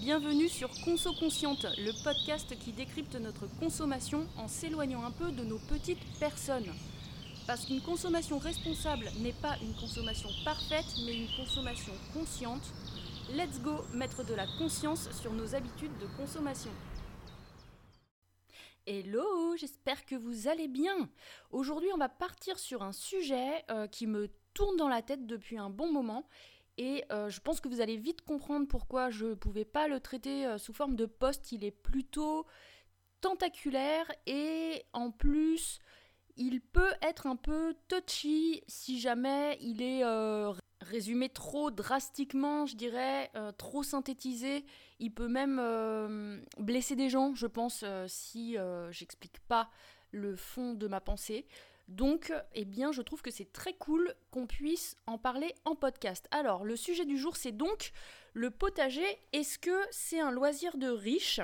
Bienvenue sur Conso Consciente, le podcast qui décrypte notre consommation en s'éloignant un peu de nos petites personnes. Parce qu'une consommation responsable n'est pas une consommation parfaite, mais une consommation consciente. Let's go mettre de la conscience sur nos habitudes de consommation. Hello, j'espère que vous allez bien. Aujourd'hui, on va partir sur un sujet euh, qui me tourne dans la tête depuis un bon moment et euh, je pense que vous allez vite comprendre pourquoi je ne pouvais pas le traiter euh, sous forme de post. Il est plutôt tentaculaire et en plus, il peut être un peu touchy si jamais il est euh, résumé trop drastiquement, je dirais, trop synthétisé. Il peut même blesser des gens, je pense, si j'explique pas le fond de ma pensée. Donc, eh bien, je trouve que c'est très cool qu'on puisse en parler en podcast. Alors, le sujet du jour, c'est donc le potager. Est-ce que c'est un loisir de riche?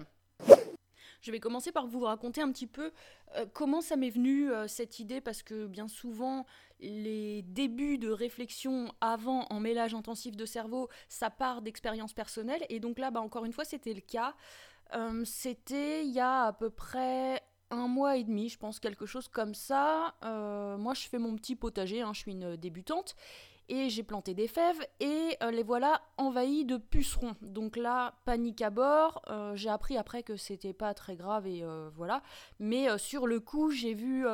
Je vais commencer par vous raconter un petit peu euh, comment ça m'est venu euh, cette idée parce que bien souvent les débuts de réflexion avant en mélange intensif de cerveau ça part d'expériences personnelles et donc là bah, encore une fois c'était le cas. Euh, c'était il y a à peu près un mois et demi, je pense, quelque chose comme ça. Euh, moi, je fais mon petit potager, hein, je suis une débutante, et j'ai planté des fèves, et euh, les voilà envahis de pucerons. Donc là, panique à bord. Euh, j'ai appris après que c'était pas très grave, et voilà. Mais sur le coup, j'ai vu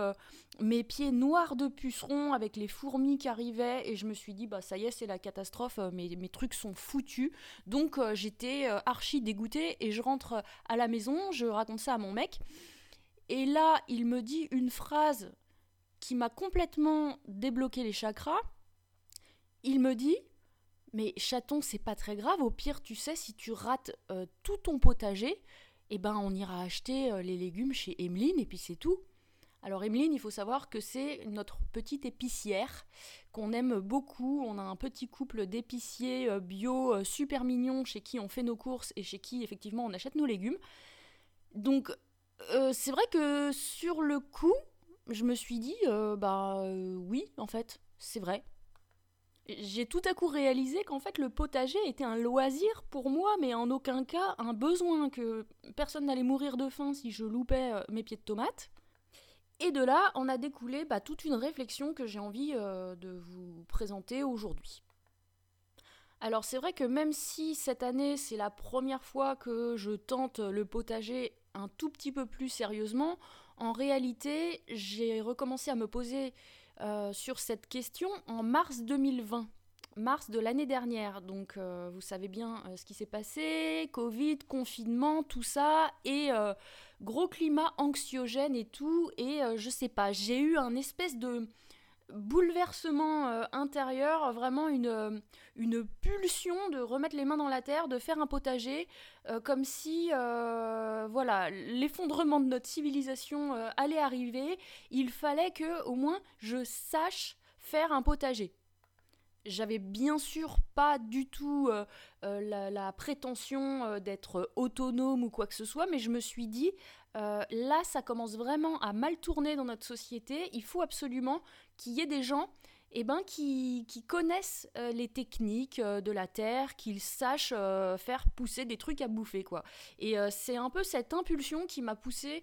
mes pieds noirs de pucerons avec les fourmis qui arrivaient, et je me suis dit, bah ça y est, c'est la catastrophe, mes, mes trucs sont foutus. Donc j'étais archi dégoûtée, et je rentre à la maison, je raconte ça à mon mec. Et là, il me dit une phrase qui m'a complètement débloqué les chakras. Il me dit Mais chaton, c'est pas très grave, au pire, tu sais, si tu rates euh, tout ton potager, eh ben on ira acheter euh, les légumes chez Emeline et puis c'est tout. Alors Emeline, il faut savoir que c'est notre petite épicière qu'on aime beaucoup. On a un petit couple d'épiciers euh, bio super mignons chez qui on fait nos courses et chez qui effectivement on achète nos légumes. Donc euh, c'est vrai que sur le coup, je me suis dit, euh, bah euh, oui, en fait, c'est vrai. J'ai tout à coup réalisé qu'en fait le potager était un loisir pour moi, mais en aucun cas un besoin, que personne n'allait mourir de faim si je loupais mes pieds de tomates. Et de là, on a découlé bah, toute une réflexion que j'ai envie de vous présenter aujourd'hui. Alors c'est vrai que même si cette année c'est la première fois que je tente le potager un tout petit peu plus sérieusement, en réalité, j'ai recommencé à me poser euh, sur cette question en mars 2020 mars de l'année dernière. Donc euh, vous savez bien euh, ce qui s'est passé, Covid, confinement, tout ça, et gros climat anxiogène et tout. Et je sais pas, j'ai eu un espèce de bouleversement euh, intérieur, vraiment une, euh, une pulsion de remettre les mains dans la terre, de faire un potager, euh, comme si voilà l'effondrement de notre civilisation allait arriver. Il fallait que au moins je sache faire un potager. J'avais bien sûr pas du tout la, prétention d'être autonome ou quoi que ce soit, mais je me suis dit, là ça commence vraiment à mal tourner dans notre société, il faut absolument qu'il y ait des gens eh ben, qui, connaissent euh, les techniques euh, de la terre, qu'ils sachent euh, faire pousser des trucs à bouffer. quoi. Et c'est un peu cette impulsion qui m'a poussé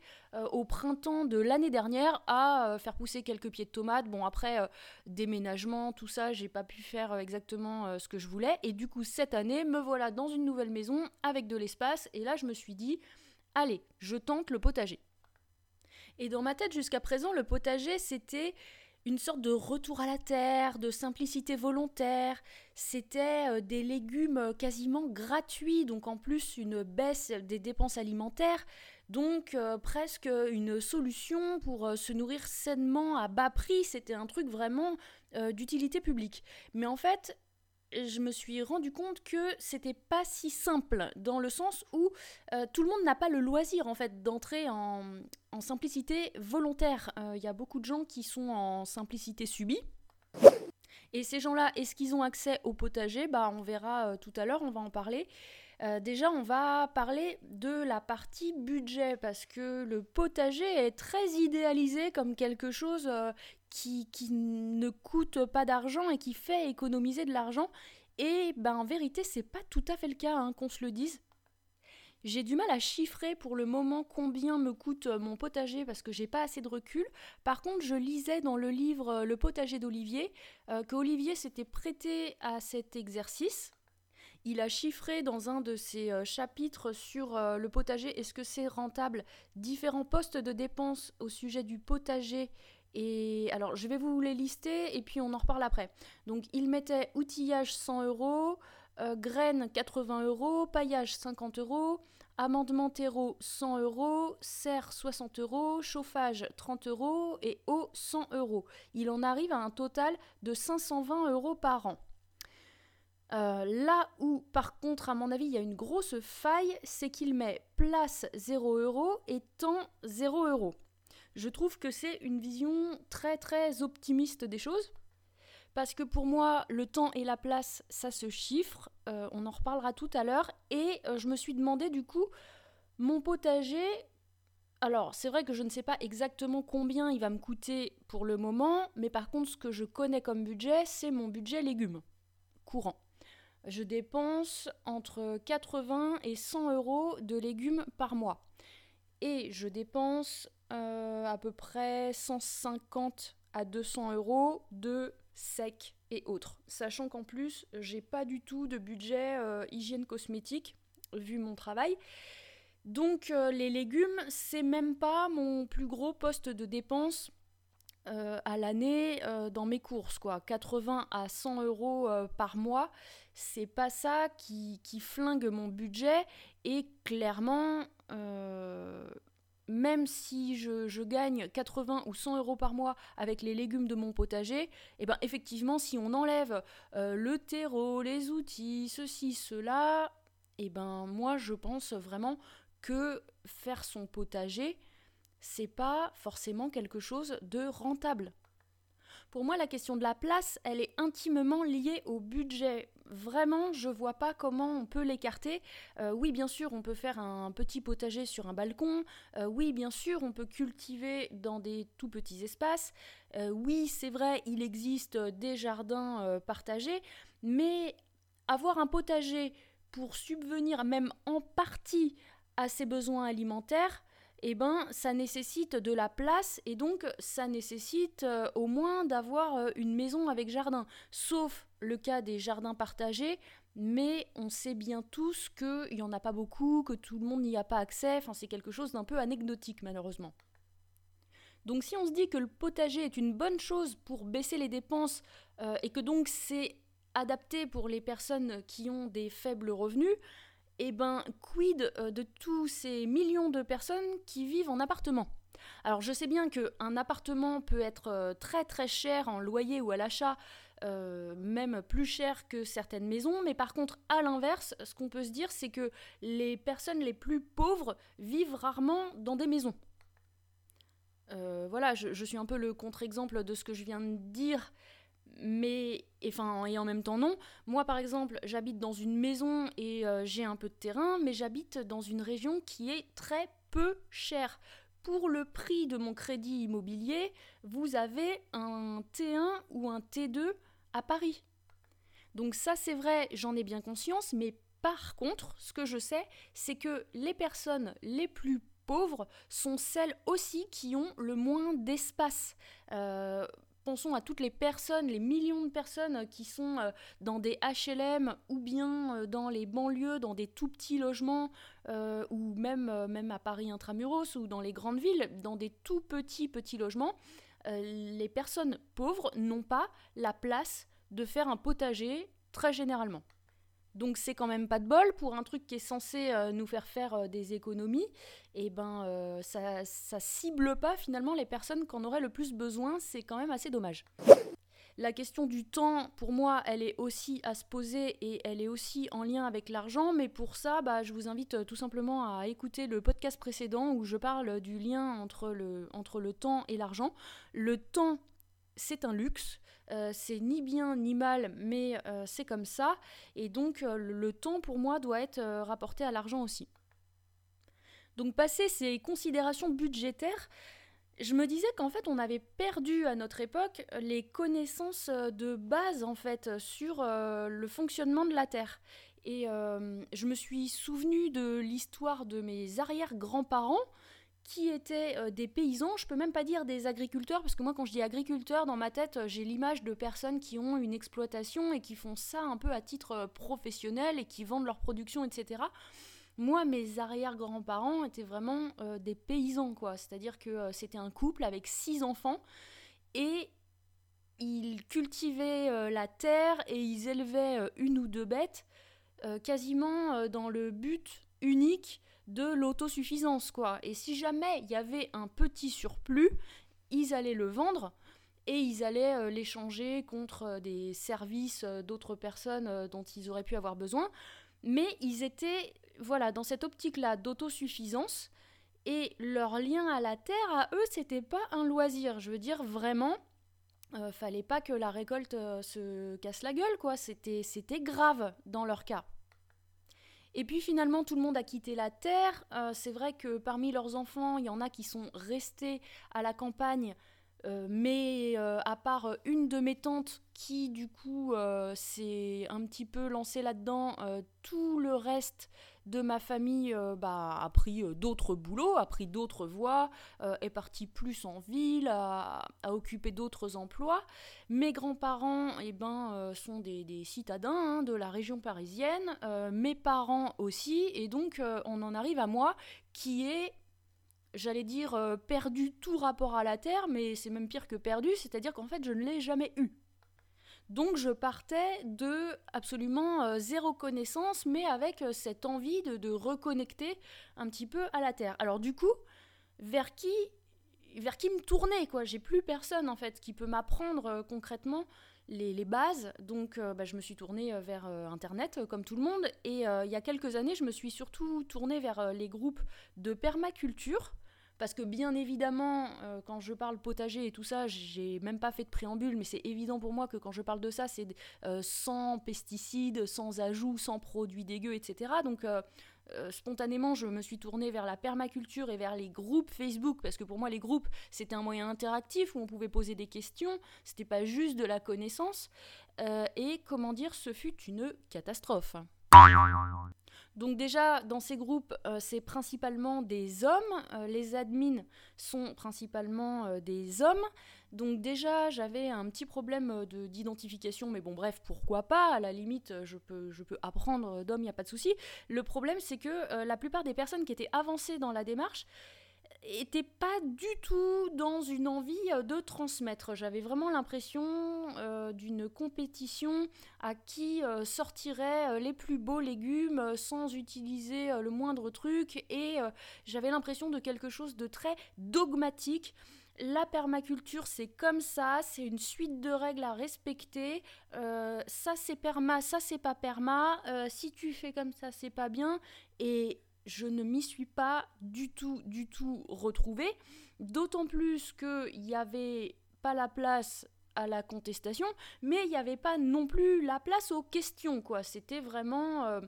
au printemps de l'année dernière à faire pousser quelques pieds de tomates. Bon, après, déménagement, tout ça, j'ai pas pu faire exactement ce que je voulais. Et du coup, cette année, me voilà dans une nouvelle maison avec de l'espace. Et là, je me suis dit, allez, je tente le potager. Et dans ma tête, jusqu'à présent, le potager, c'était une sorte de retour à la terre, de simplicité volontaire. C'était euh, des légumes euh, quasiment gratuits, donc en plus une baisse des dépenses alimentaires, donc euh, presque une solution pour se nourrir sainement à bas prix. C'était un truc vraiment d'utilité publique. Mais en fait, je me suis rendu compte que c'était pas si simple dans le sens où euh, tout le monde n'a pas le loisir en fait d'entrer en, simplicité volontaire. Il euh, y a beaucoup de gens qui sont en simplicité subie. Et ces gens-là, est-ce qu'ils ont accès au potager? Bah on verra euh, tout à l'heure, on va en parler. déjà, on va parler de la partie budget parce que le potager est très idéalisé comme quelque chose qui, ne coûte pas d'argent et qui fait économiser de l'argent. Et ben en vérité, c'est pas tout à fait le cas, hein, qu'on se le dise. J'ai du mal à chiffrer pour le moment combien me coûte mon potager parce que j'ai pas assez de recul. Par contre, je lisais dans le livre Le potager d'Olivier que Olivier s'était prêté à cet exercice il a chiffré dans un de ses euh, chapitres sur euh, le potager, est-ce que c'est rentable, différents postes de dépenses au sujet du potager. Alors, je vais vous les lister et puis on en reparle après. Donc, il mettait outillage 100 euros, euh, graines 80 euros, paillage 50 euros, amendement terreau 100 euros, serre 60 euros, chauffage 30 euros et eau 100 euros. Il en arrive à un total de 520 euros par an. Euh, là où, par contre, à mon avis, il y a une grosse faille, c'est qu'il met place 0 euros et temps 0 euros. Je trouve que c'est une vision très très optimiste des choses. Parce que pour moi, le temps et la place, ça se chiffre. Euh, on en reparlera tout à l'heure. Et euh, je me suis demandé du coup, mon potager. Alors, c'est vrai que je ne sais pas exactement combien il va me coûter pour le moment, mais par contre, ce que je connais comme budget, c'est mon budget légumes courant je dépense entre 80 et 100 euros de légumes par mois. Et je dépense euh, à peu près 150 à 200 euros de sec et autres. Sachant qu'en plus, j'ai pas du tout de budget euh, hygiène cosmétique, vu mon travail. Donc euh, les légumes, c'est même pas mon plus gros poste de dépense à l'année dans mes courses. Quoi. 80 à 100 euros par mois, c'est pas ça qui, flingue mon budget et clairement même si je, gagne 80 ou 100 euros par mois avec les légumes de mon potager, et eh ben effectivement si on enlève euh, le terreau, les outils, ceci, cela, et eh ben moi je pense vraiment que faire son potager, c'est pas forcément quelque chose de rentable. Pour moi, la question de la place, elle est intimement liée au budget. Vraiment, je vois pas comment on peut l'écarter. Euh, oui, bien sûr, on peut faire un petit potager sur un balcon. Euh, oui, bien sûr, on peut cultiver dans des tout petits espaces. Euh, oui, c'est vrai, il existe des jardins partagés, mais avoir un potager pour subvenir même en partie à ses besoins alimentaires, eh ben, ça nécessite de la place et donc ça nécessite euh, au moins d'avoir euh, une maison avec jardin. Sauf le cas des jardins partagés, mais on sait bien tous qu'il n'y en a pas beaucoup, que tout le monde n'y a pas accès, c'est quelque chose d'un peu anecdotique malheureusement. Donc si on se dit que le potager est une bonne chose pour baisser les dépenses euh, et que donc c'est adapté pour les personnes qui ont des faibles revenus, eh ben, quid euh, de tous ces millions de personnes qui vivent en appartement? Alors je sais bien qu'un appartement peut être euh, très très cher en loyer ou à l'achat, euh, même plus cher que certaines maisons, mais par contre à l'inverse, ce qu'on peut se dire c'est que les personnes les plus pauvres vivent rarement dans des maisons. voilà, je, suis un peu le contre-exemple de ce que je viens de dire, mais et en même temps non. Moi par exemple, j'habite dans une maison et euh, j'ai un peu de terrain, mais j'habite dans une région qui est très peu chère. Pour le prix de mon crédit immobilier, vous avez un T1 ou un T2 à Paris. Donc ça c'est vrai, j'en ai bien conscience, mais par contre, ce que je sais, c'est que les personnes les plus pauvres sont celles aussi qui ont le moins d'espace. Euh, pensons à toutes les personnes, les millions de personnes qui sont euh, dans des HLM ou bien euh, dans les banlieues, dans des tout petits logements, euh, ou même, même à Paris intramuros ou dans les grandes villes, dans des tout petits petits logements. les personnes pauvres n'ont pas la place de faire un potager très généralement. Donc c'est quand même pas de bol pour un truc qui est censé euh, nous faire faire euh, des économies. Et ben euh, ça, cible pas finalement les personnes qu'on aurait le plus besoin. C'est quand même assez dommage. La question du temps, pour moi, elle est aussi à se poser et elle est aussi en lien avec l'argent. Mais pour ça, bah, je vous invite tout simplement à écouter le podcast précédent où je parle du lien entre le, entre le temps et l'argent. Le temps, c'est un luxe. Euh, c'est ni bien ni mal, mais euh, c'est comme ça. Et donc euh, le temps pour moi doit être rapporté à l'argent aussi. Donc passer ces considérations budgétaires, je me disais qu'en fait on avait perdu à notre époque les connaissances de base en fait sur le fonctionnement de la Terre. Et je me suis souvenu de l'histoire de mes arrière-grands-parents qui étaient des paysans, je peux même pas dire des agriculteurs, parce que moi quand je dis agriculteur, dans ma tête j'ai l'image de personnes qui ont une exploitation et qui font ça un peu à titre professionnel et qui vendent leur production, etc. Moi, mes arrière-grands-parents étaient vraiment des paysans, quoi. C'est-à-dire que c'était un couple avec six enfants et ils cultivaient la terre et ils élevaient une ou deux bêtes quasiment dans le but unique de l'autosuffisance, quoi. Et si jamais il y avait un petit surplus, ils allaient le vendre et ils allaient l'échanger contre des services d'autres personnes dont ils auraient pu avoir besoin. Mais ils étaient, voilà, dans cette optique-là d'autosuffisance. Et leur lien à la terre, à eux, c'était pas un loisir. Je veux dire, vraiment, euh, fallait pas que la récolte euh, se casse la gueule, quoi. C'était grave dans leur cas. Et puis finalement, tout le monde a quitté la terre. Euh, c'est vrai que parmi leurs enfants, il y en a qui sont restés à la campagne, mais à part une de mes tantes qui, du coup, s'est un petit peu lancée là-dedans, tout le reste de ma famille euh, bah, a pris euh, d'autres boulots, a pris d'autres voies, euh, est parti plus en ville, a, occupé d'autres emplois. Mes grands-parents eh ben, sont des, citadins hein, de la région parisienne, mes parents aussi, et donc on en arrive à moi qui est j'allais dire perdu tout rapport à la terre, mais c'est même pire que perdu, c'est-à-dire qu'en fait je ne l'ai jamais eu. Donc je partais de absolument euh, zéro connaissance, mais avec euh, cette envie de, reconnecter un petit peu à la Terre. Alors du coup, vers qui, vers qui me tourner quoi? J'ai plus personne en fait qui peut m'apprendre euh, concrètement les, bases. Donc bah, je me suis tournée vers Internet comme tout le monde. Et il y a quelques années, je me suis surtout tournée vers les groupes de permaculture parce que bien évidemment, euh, quand je parle potager et tout ça, j'ai même pas fait de préambule, mais c'est évident pour moi que quand je parle de ça, c'est euh, sans pesticides, sans ajouts, sans produits dégueux, etc. Donc euh, spontanément, je me suis tournée vers la permaculture et vers les groupes Facebook, parce que pour moi, les groupes, c'était un moyen interactif où on pouvait poser des questions, c'était pas juste de la connaissance. et comment dire, ce fut une catastrophe. Donc déjà, dans ces groupes, euh, c'est principalement des hommes. Euh, les admins sont principalement euh, des hommes. Donc déjà, j'avais un petit problème d'identification, mais bon, bref, pourquoi pas? À la limite, je peux, je peux apprendre d'hommes, il n'y a pas de souci. Le problème, c'est que la plupart des personnes qui étaient avancées dans la démarche, était pas du tout dans une envie euh, de transmettre. J'avais vraiment l'impression euh, d'une compétition à qui euh, sortirait les plus beaux légumes sans utiliser le moindre truc et j'avais l'impression de quelque chose de très dogmatique. La permaculture, c'est comme ça, c'est une suite de règles à respecter. ça, c'est perma, ça, c'est pas perma. si tu fais comme ça, c'est pas bien. Et je ne m'y suis pas du tout, du tout retrouvée. D'autant plus qu'il n'y avait pas la place à la contestation, mais il n'y avait pas non plus la place aux questions, quoi. C'était vraiment... Euh,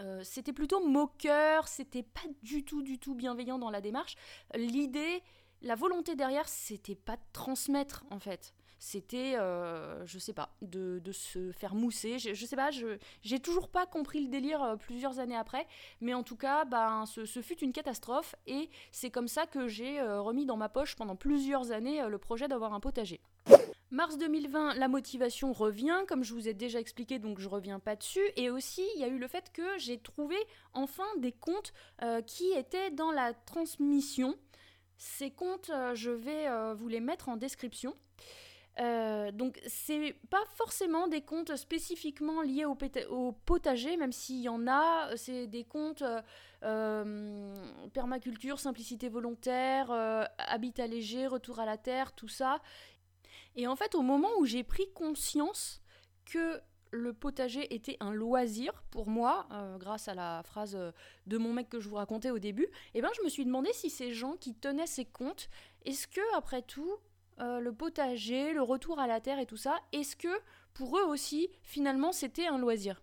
euh, c'était plutôt moqueur, c'était pas du tout, du tout bienveillant dans la démarche. L'idée, la volonté derrière, c'était pas de transmettre, en fait c'était, euh, je sais pas, de, se faire mousser. Je, je sais pas, je j'ai toujours pas compris le délire euh, plusieurs années après, mais en tout cas, ben, ce, fut une catastrophe et c'est comme ça que j'ai euh, remis dans ma poche pendant plusieurs années le projet d'avoir un potager. Mars 2020, la motivation revient, comme je vous ai déjà expliqué, donc je reviens pas dessus. Et aussi, il y a eu le fait que j'ai trouvé enfin des comptes qui étaient dans la transmission. Ces comptes, je vais vous les mettre en description. Euh, donc c'est pas forcément des comptes spécifiquement liés au, potager, même s'il y en a, c'est des comptes euh, euh, permaculture, simplicité volontaire, habitat léger, retour à la terre, tout ça. Et en fait, au moment où j'ai pris conscience que le potager était un loisir pour moi, grâce à la phrase de mon mec que je vous racontais au début, eh ben je me suis demandé si ces gens qui tenaient ces comptes, est-ce que après tout, euh, le potager, le retour à la terre et tout ça, est-ce que pour eux aussi, finalement, c'était un loisir?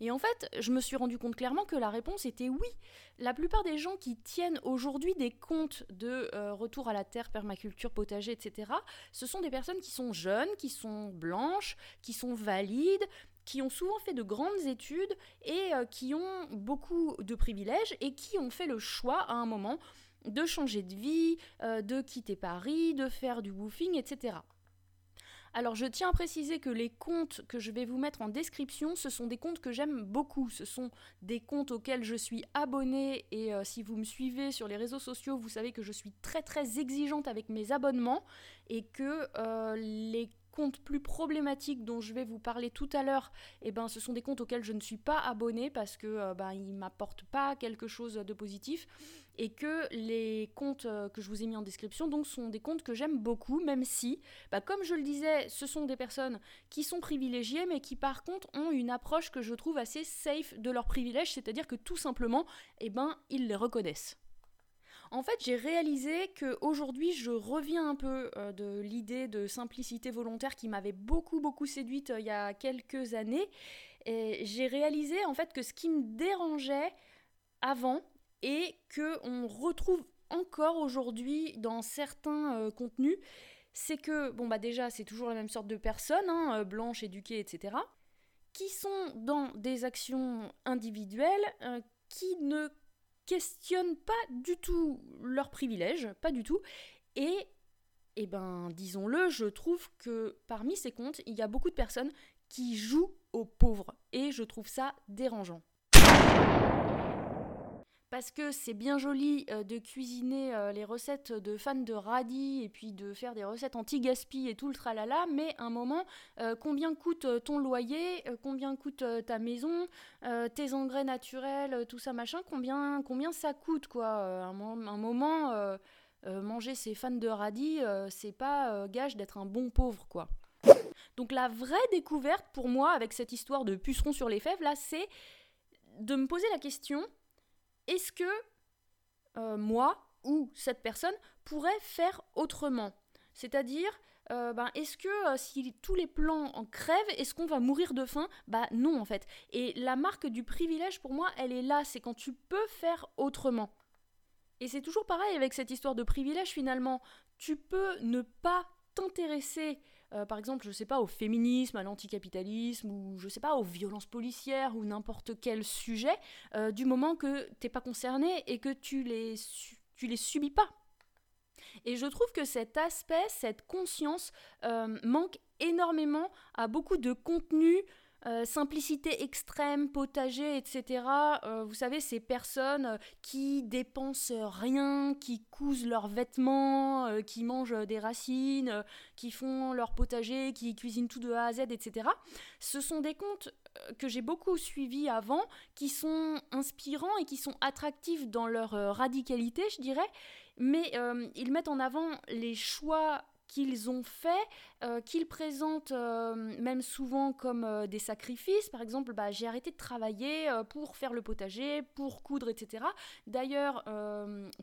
Et en fait, je me suis rendu compte clairement que la réponse était oui. La plupart des gens qui tiennent aujourd'hui des comptes de euh, retour à la terre, permaculture, potager, etc., ce sont des personnes qui sont jeunes, qui sont blanches, qui sont valides, qui ont souvent fait de grandes études et qui ont beaucoup de privilèges et qui ont fait le choix à un moment de changer de vie, de quitter Paris, de faire du woofing, etc. Alors je tiens à préciser que les comptes que je vais vous mettre en description, ce sont des comptes que j'aime beaucoup. Ce sont des comptes auxquels je suis abonnée et euh, si vous me suivez sur les réseaux sociaux, vous savez que je suis très très exigeante avec mes abonnements et que euh, les comptes plus problématiques dont je vais vous parler tout à l'heure, eh ben, ce sont des comptes auxquels je ne suis pas abonnée parce que euh, ben, ils m'apportent pas quelque chose de positif et que les comptes euh, que je vous ai mis en description donc sont des comptes que j'aime beaucoup même si bah, comme je le disais ce sont des personnes qui sont privilégiées mais qui par contre ont une approche que je trouve assez safe de leurs privilèges c'est-à-dire que tout simplement eh ben ils les reconnaissent en fait, j'ai réalisé que aujourd'hui, je reviens un peu euh, de l'idée de simplicité volontaire qui m'avait beaucoup beaucoup séduite euh, il y a quelques années. J'ai réalisé en fait que ce qui me dérangeait avant et que on retrouve encore aujourd'hui dans certains euh, contenus, c'est que bon bah déjà c'est toujours la même sorte de personnes, hein, blanches, éduquées, etc., qui sont dans des actions individuelles qui ne questionnent pas du tout leurs privilèges, pas du tout. Et, eh ben, disons-le, je trouve que parmi ces comptes, il y a beaucoup de personnes qui jouent aux pauvres. Et je trouve ça dérangeant parce que c'est bien joli euh, de cuisiner euh, les recettes de fans de radis et puis de faire des recettes anti-gaspi et tout le tralala, mais un moment, euh, combien coûte ton loyer, combien coûte ta maison, tes engrais naturels, tout ça machin, combien, combien ça coûte quoi un, un, moment, manger ces fans de radis, c'est pas gage d'être un bon pauvre quoi. Donc la vraie découverte pour moi avec cette histoire de puceron sur les fèves là, c'est de me poser la question est-ce que euh, moi ou cette personne pourrait faire autrement? C'est-à-dire, euh, ben, est-ce que euh, si tous les plans en crèvent, est-ce qu'on va mourir de faim? Bah non en fait. Et la marque du privilège pour moi, elle est là, c'est quand tu peux faire autrement. Et c'est toujours pareil avec cette histoire de privilège finalement. Tu peux ne pas t'intéresser euh, par exemple, je sais pas, au féminisme, à l'anticapitalisme, ou je sais pas, aux violences policières, ou n'importe quel sujet, euh, du moment que t'es pas concerné et que tu les, tu les subis pas. Et je trouve que cet aspect, cette conscience, euh, manque énormément à beaucoup de contenus euh, simplicité extrême, potager, etc. Euh, vous savez, ces personnes euh, qui dépensent rien, qui cousent leurs vêtements, qui mangent des racines, qui font leur potager, qui cuisinent tout de A à Z, etc. Ce sont des comptes que j'ai beaucoup suivis avant, qui sont inspirants et qui sont attractifs dans leur radicalité, je dirais, mais ils mettent en avant les choix qu'ils ont fait, euh, qu'ils présentent euh, même souvent comme euh, des sacrifices. Par exemple, bah, j'ai arrêté de travailler pour faire le potager, pour coudre, etc. D'ailleurs,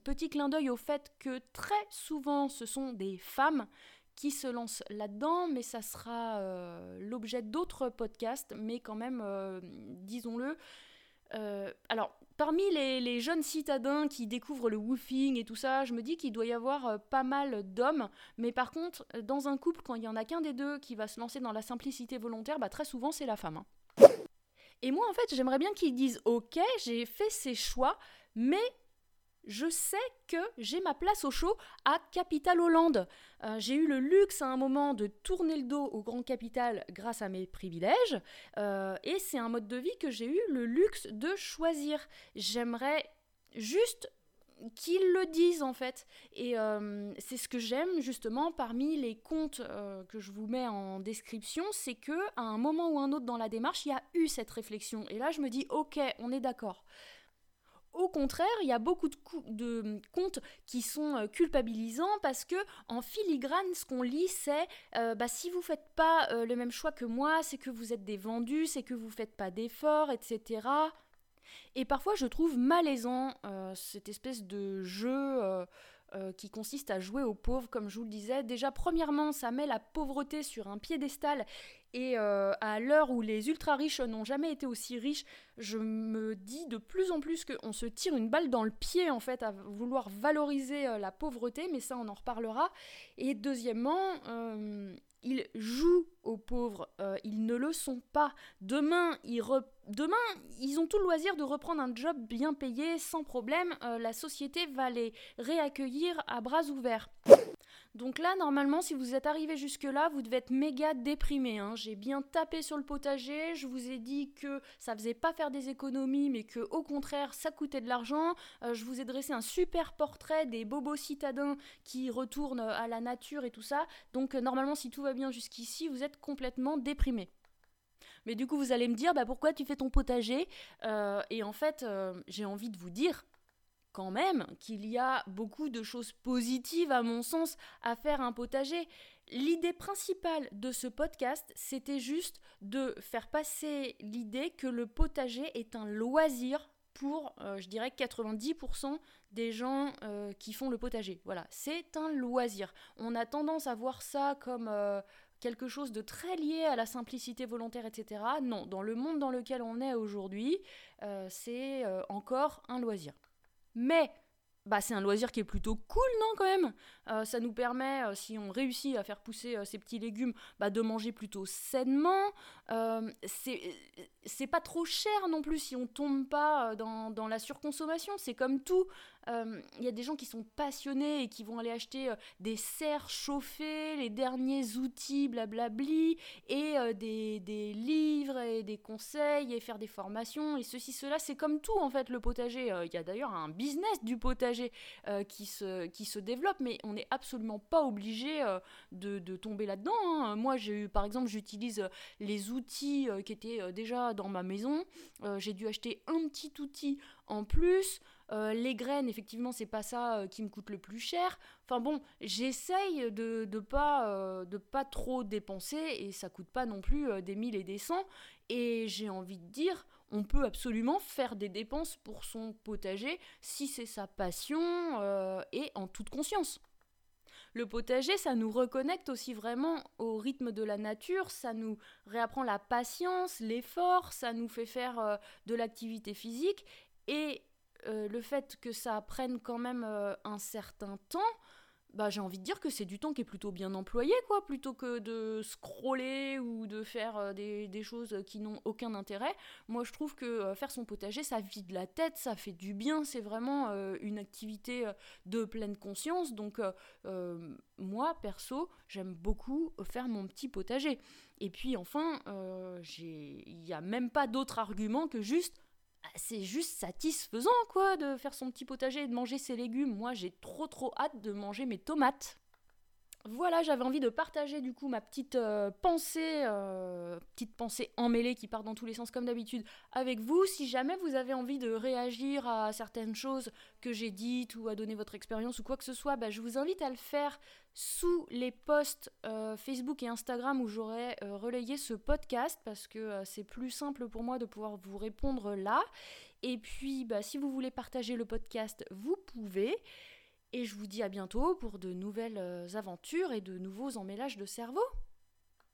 petit clin d'œil au fait que très souvent ce sont des femmes qui se lancent là-dedans, mais ça sera l'objet d'autres podcasts, mais quand même, disons-le. alors, Parmi les, jeunes citadins qui découvrent le woofing et tout ça, je me dis qu'il doit y avoir euh, pas mal d'hommes, mais par contre, euh, dans un couple, quand il y en a qu'un des deux qui va se lancer dans la simplicité volontaire, bah très souvent c'est la femme. Hein. Et moi, en fait, j'aimerais bien qu'ils disent Ok, j'ai fait ces choix, mais je sais que j'ai ma place au show à Capital Hollande. Euh, j'ai eu le luxe à un moment de tourner le dos au grand capital grâce à mes privilèges, euh, et c'est un mode de vie que j'ai eu le luxe de choisir. J'aimerais juste qu'ils le disent en fait. Et euh, c'est ce que j'aime justement parmi les comptes que je vous mets en description, c'est que à un moment ou un autre dans la démarche, il y a eu cette réflexion. Et là, je me dis, ok, on est d'accord. Au contraire, il y a beaucoup de, comptes qui sont euh, culpabilisants parce que en filigrane, ce qu'on lit, c'est euh, bah, si vous faites pas euh, le même choix que moi, c'est que vous êtes des vendus, c'est que vous faites pas d'efforts, etc. Et parfois, je trouve malaisant cette espèce de jeu qui consiste à jouer aux pauvres, comme je vous le disais. Déjà, premièrement, ça met la pauvreté sur un piédestal. Et euh, à l'heure où les ultra riches n'ont jamais été aussi riches, je me dis de plus en plus qu'on se tire une balle dans le pied en fait à vouloir valoriser euh, la pauvreté, mais ça on en reparlera. Et deuxièmement, ils jouent aux pauvres, euh, ils ne le sont pas. Demain ils, Demain, ils ont tout le loisir de reprendre un job bien payé, sans problème. Euh, la société va les réaccueillir à bras ouverts. Donc là, normalement, si vous êtes arrivé jusque-là, vous devez être méga déprimé. Hein. J'ai bien tapé sur le potager, je vous ai dit que ça faisait pas faire des économies, mais que au contraire, ça coûtait de l'argent. Euh, je vous ai dressé un super portrait des bobos citadins qui retournent à la nature et tout ça. Donc euh, normalement, si tout va bien jusqu'ici, vous êtes complètement déprimé. Mais du coup, vous allez me dire, bah, pourquoi tu fais ton potager? Euh, Et en fait, j'ai envie de vous dire, quand même qu'il y a beaucoup de choses positives, à mon sens, à faire un potager. L'idée principale de ce podcast, c'était juste de faire passer l'idée que le potager est un loisir pour, euh, je dirais, 90% des gens euh, qui font le potager. Voilà, c'est un loisir. On a tendance à voir ça comme euh, quelque chose de très lié à la simplicité volontaire, etc. Non, dans le monde dans lequel on est aujourd'hui, c'est encore un loisir. Mais bah, c'est un loisir qui est plutôt cool, non, quand même? Euh, Ça nous permet, euh, si on réussit à faire pousser euh, ces petits légumes, bah, de manger plutôt sainement. c'est pas trop cher non plus si on tombe pas dans, dans la surconsommation. C'est comme tout. Il y a des gens qui sont passionnés et qui vont aller acheter des serres chauffées, les derniers outils, blablabli, et des, des, livres et des conseils et faire des formations et ceci, cela. C'est comme tout, en fait, le potager. Il y a d'ailleurs un business du potager euh, qui, se, qui se développe, mais on n'est absolument pas obligé euh, de, tomber là-dedans. Hein. Moi, j'ai eu, par exemple, j'utilise les outils euh, qui étaient déjà dans ma maison. j'ai dû acheter un petit outil en plus. les graines, effectivement, c'est pas ça qui me coûte le plus cher. Enfin bon, j'essaye de ne pas, de pas trop dépenser et ça coûte pas non plus des mille et des cents. Et j'ai envie de dire, on peut absolument faire des dépenses pour son potager si c'est sa passion euh, et en toute conscience. Le potager, ça nous reconnecte aussi vraiment au rythme de la nature, ça nous réapprend la patience, l'effort, ça nous fait faire euh, de l'activité physique. Et euh, le fait que ça prenne quand même un certain temps, bah, j'ai envie de dire que c'est du temps qui est plutôt bien employé, quoi, plutôt que de scroller ou de faire euh, des, choses qui n'ont aucun intérêt. Moi, je trouve que euh, faire son potager, ça vide la tête, ça fait du bien, c'est vraiment euh, une activité de pleine conscience. Donc, moi, perso, j'aime beaucoup faire mon petit potager. Et puis, enfin, il n'y a même pas d'autre argument que juste c'est juste satisfaisant quoi de faire son petit potager et de manger ses légumes. Moi j'ai trop trop hâte de manger mes tomates. Voilà, j'avais envie de partager du coup ma petite euh, pensée, euh, petite pensée emmêlée qui part dans tous les sens comme d'habitude avec vous. Si jamais vous avez envie de réagir à certaines choses que j'ai dites ou à donner votre expérience ou quoi que ce soit, bah, je vous invite à le faire sous les posts euh, Facebook et Instagram où j'aurai relayé ce podcast parce que c'est plus simple pour moi de pouvoir vous répondre là. Et puis, bah, si vous voulez partager le podcast, vous pouvez. Et je vous dis à bientôt pour de nouvelles euh, aventures et de nouveaux emmêlages de cerveau.